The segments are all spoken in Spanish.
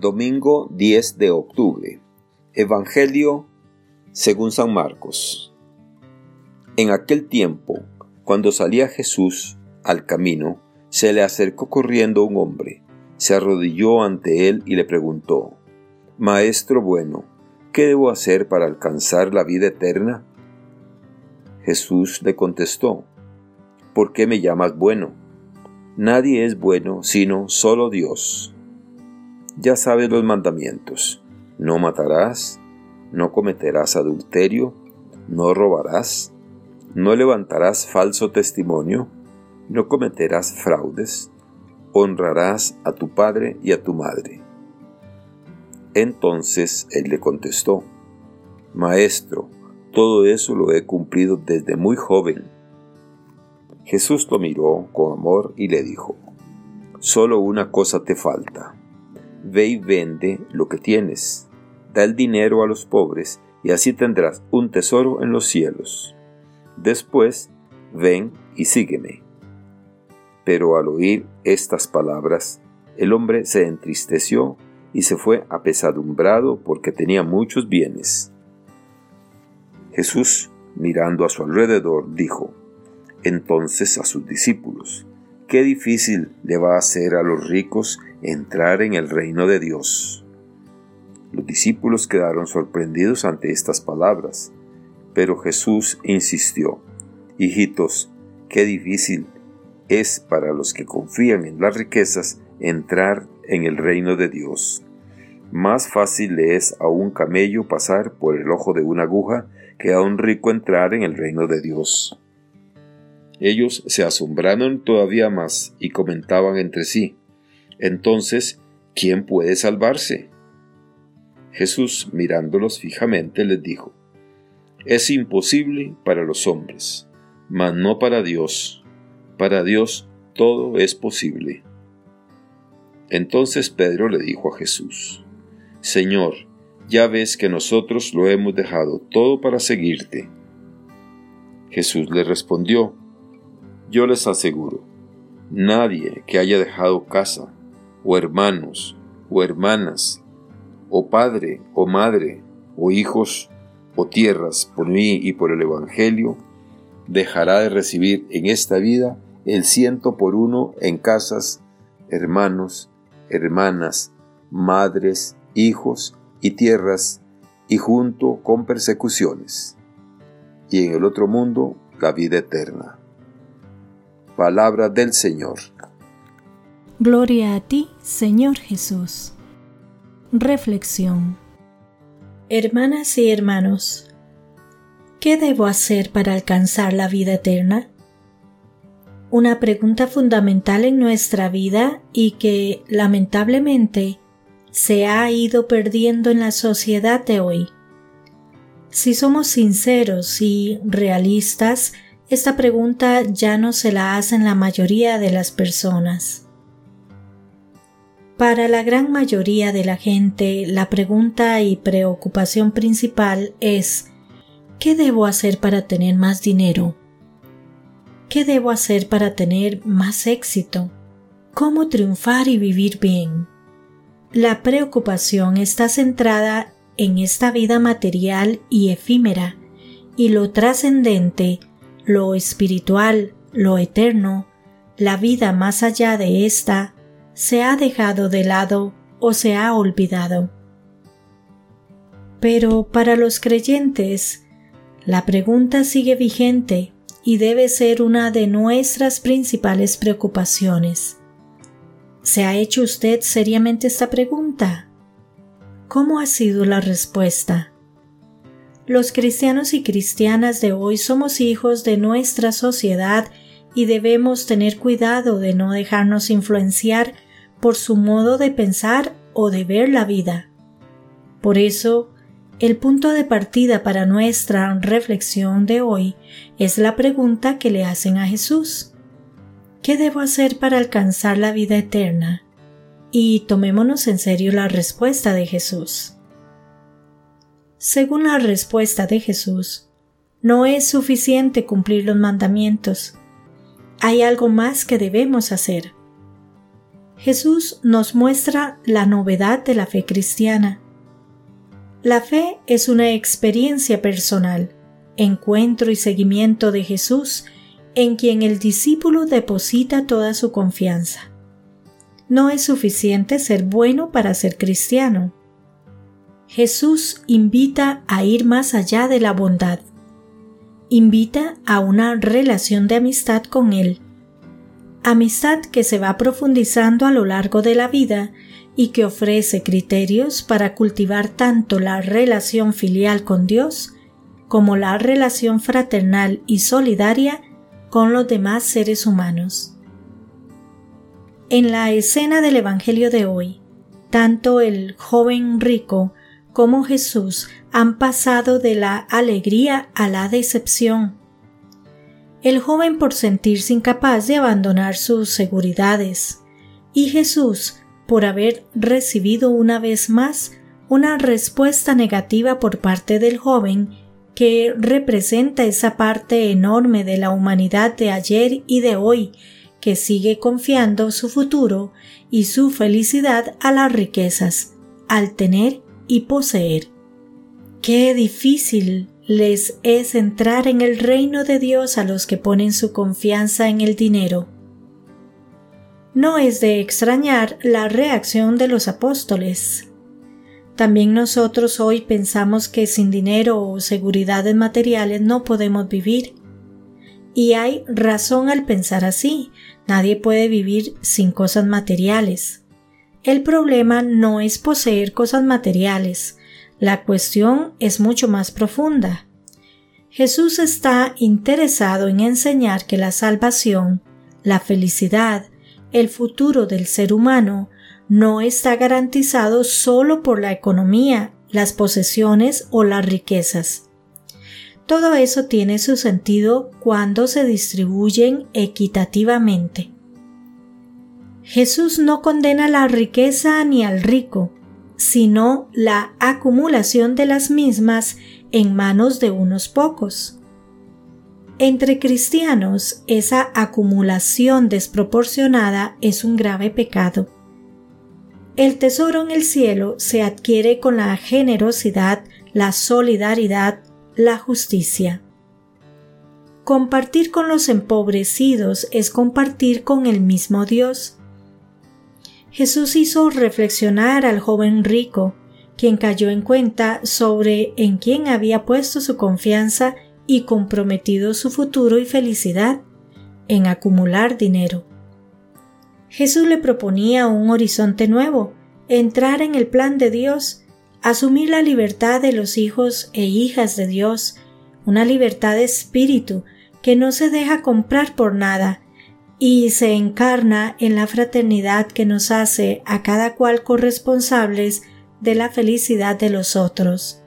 Domingo 10 de octubre. Evangelio según San Marcos. En aquel tiempo, cuando salía Jesús al camino, se le acercó corriendo un hombre, se arrodilló ante él y le preguntó, Maestro bueno, ¿qué debo hacer para alcanzar la vida eterna? Jesús le contestó, ¿por qué me llamas bueno? Nadie es bueno sino solo Dios ya sabes los mandamientos. No matarás, no cometerás adulterio, no robarás, no levantarás falso testimonio, no cometerás fraudes, honrarás a tu padre y a tu madre. Entonces él le contestó, Maestro, todo eso lo he cumplido desde muy joven. Jesús lo miró con amor y le dijo, Solo una cosa te falta Ve y vende lo que tienes, da el dinero a los pobres, y así tendrás un tesoro en los cielos. Después, ven y sígueme. Pero al oír estas palabras, el hombre se entristeció y se fue apesadumbrado porque tenía muchos bienes. Jesús, mirando a su alrededor, dijo entonces a sus discípulos, Qué difícil le va a ser a los ricos entrar en el reino de Dios. Los discípulos quedaron sorprendidos ante estas palabras, pero Jesús insistió, Hijitos, qué difícil es para los que confían en las riquezas entrar en el reino de Dios. Más fácil le es a un camello pasar por el ojo de una aguja que a un rico entrar en el reino de Dios. Ellos se asombraron todavía más y comentaban entre sí, entonces, ¿quién puede salvarse? Jesús, mirándolos fijamente, les dijo, Es imposible para los hombres, mas no para Dios. Para Dios todo es posible. Entonces Pedro le dijo a Jesús, Señor, ya ves que nosotros lo hemos dejado todo para seguirte. Jesús le respondió, Yo les aseguro, nadie que haya dejado casa, o hermanos, o hermanas, o padre, o madre, o hijos, o tierras por mí y por el Evangelio, dejará de recibir en esta vida el ciento por uno en casas, hermanos, hermanas, madres, hijos y tierras, y junto con persecuciones, y en el otro mundo la vida eterna. Palabra del Señor. Gloria a ti, Señor Jesús. Reflexión. Hermanas y hermanos, ¿qué debo hacer para alcanzar la vida eterna? Una pregunta fundamental en nuestra vida y que, lamentablemente, se ha ido perdiendo en la sociedad de hoy. Si somos sinceros y realistas, esta pregunta ya no se la hacen la mayoría de las personas. Para la gran mayoría de la gente, la pregunta y preocupación principal es ¿qué debo hacer para tener más dinero? ¿Qué debo hacer para tener más éxito? ¿Cómo triunfar y vivir bien? La preocupación está centrada en esta vida material y efímera, y lo trascendente, lo espiritual, lo eterno, la vida más allá de esta, se ha dejado de lado o se ha olvidado. Pero para los creyentes, la pregunta sigue vigente y debe ser una de nuestras principales preocupaciones. ¿Se ha hecho usted seriamente esta pregunta? ¿Cómo ha sido la respuesta? Los cristianos y cristianas de hoy somos hijos de nuestra sociedad y debemos tener cuidado de no dejarnos influenciar por su modo de pensar o de ver la vida. Por eso, el punto de partida para nuestra reflexión de hoy es la pregunta que le hacen a Jesús. ¿Qué debo hacer para alcanzar la vida eterna? Y tomémonos en serio la respuesta de Jesús. Según la respuesta de Jesús, no es suficiente cumplir los mandamientos. Hay algo más que debemos hacer. Jesús nos muestra la novedad de la fe cristiana. La fe es una experiencia personal, encuentro y seguimiento de Jesús en quien el discípulo deposita toda su confianza. No es suficiente ser bueno para ser cristiano. Jesús invita a ir más allá de la bondad. Invita a una relación de amistad con Él. Amistad que se va profundizando a lo largo de la vida y que ofrece criterios para cultivar tanto la relación filial con Dios como la relación fraternal y solidaria con los demás seres humanos. En la escena del Evangelio de hoy, tanto el joven rico como Jesús han pasado de la alegría a la decepción. El joven por sentirse incapaz de abandonar sus seguridades y Jesús por haber recibido una vez más una respuesta negativa por parte del joven que representa esa parte enorme de la humanidad de ayer y de hoy que sigue confiando su futuro y su felicidad a las riquezas, al tener y poseer. Qué difícil les es entrar en el reino de Dios a los que ponen su confianza en el dinero. No es de extrañar la reacción de los apóstoles. También nosotros hoy pensamos que sin dinero o seguridades materiales no podemos vivir. Y hay razón al pensar así. Nadie puede vivir sin cosas materiales. El problema no es poseer cosas materiales. La cuestión es mucho más profunda. Jesús está interesado en enseñar que la salvación, la felicidad, el futuro del ser humano no está garantizado solo por la economía, las posesiones o las riquezas. Todo eso tiene su sentido cuando se distribuyen equitativamente. Jesús no condena la riqueza ni al rico, sino la acumulación de las mismas en manos de unos pocos. Entre cristianos, esa acumulación desproporcionada es un grave pecado. El tesoro en el cielo se adquiere con la generosidad, la solidaridad, la justicia. Compartir con los empobrecidos es compartir con el mismo Dios. Jesús hizo reflexionar al joven rico, quien cayó en cuenta sobre en quién había puesto su confianza y comprometido su futuro y felicidad en acumular dinero. Jesús le proponía un horizonte nuevo, entrar en el plan de Dios, asumir la libertad de los hijos e hijas de Dios, una libertad de espíritu que no se deja comprar por nada y se encarna en la fraternidad que nos hace a cada cual corresponsables de la felicidad de los otros.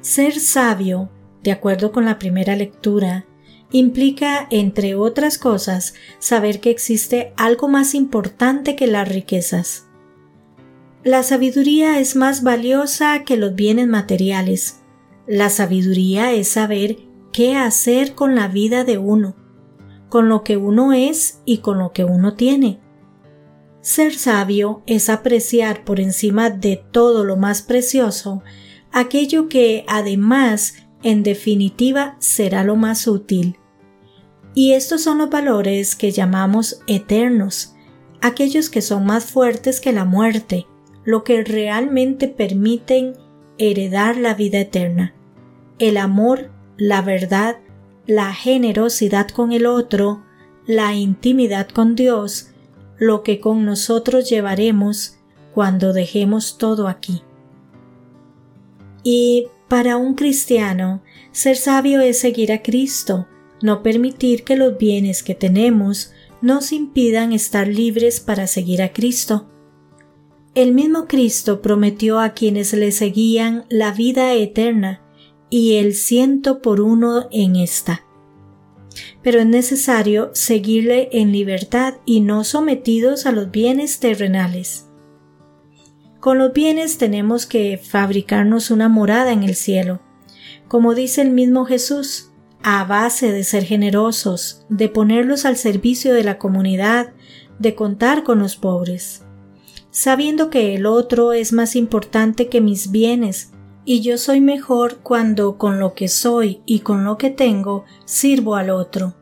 Ser sabio de acuerdo con la primera lectura, implica, entre otras cosas, saber que existe algo más importante que las riquezas. La sabiduría es más valiosa que los bienes materiales. La sabiduría es saber qué hacer con la vida de uno, con lo que uno es y con lo que uno tiene. Ser sabio es apreciar por encima de todo lo más precioso aquello que además en definitiva será lo más útil. Y estos son los valores que llamamos eternos, aquellos que son más fuertes que la muerte, lo que realmente permiten heredar la vida eterna. El amor, la verdad, la generosidad con el otro, la intimidad con Dios, lo que con nosotros llevaremos cuando dejemos todo aquí. Y para un cristiano, ser sabio es seguir a Cristo, no permitir que los bienes que tenemos nos impidan estar libres para seguir a Cristo. El mismo Cristo prometió a quienes le seguían la vida eterna y el ciento por uno en esta. Pero es necesario seguirle en libertad y no sometidos a los bienes terrenales. Con los bienes tenemos que fabricarnos una morada en el cielo. Como dice el mismo Jesús, a base de ser generosos, de ponerlos al servicio de la comunidad, de contar con los pobres, sabiendo que el otro es más importante que mis bienes, y yo soy mejor cuando con lo que soy y con lo que tengo sirvo al otro.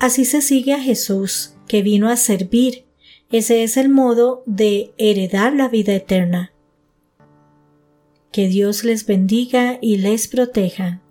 Así se sigue a Jesús, que vino a servir. Ese es el modo de heredar la vida eterna. Que Dios les bendiga y les proteja.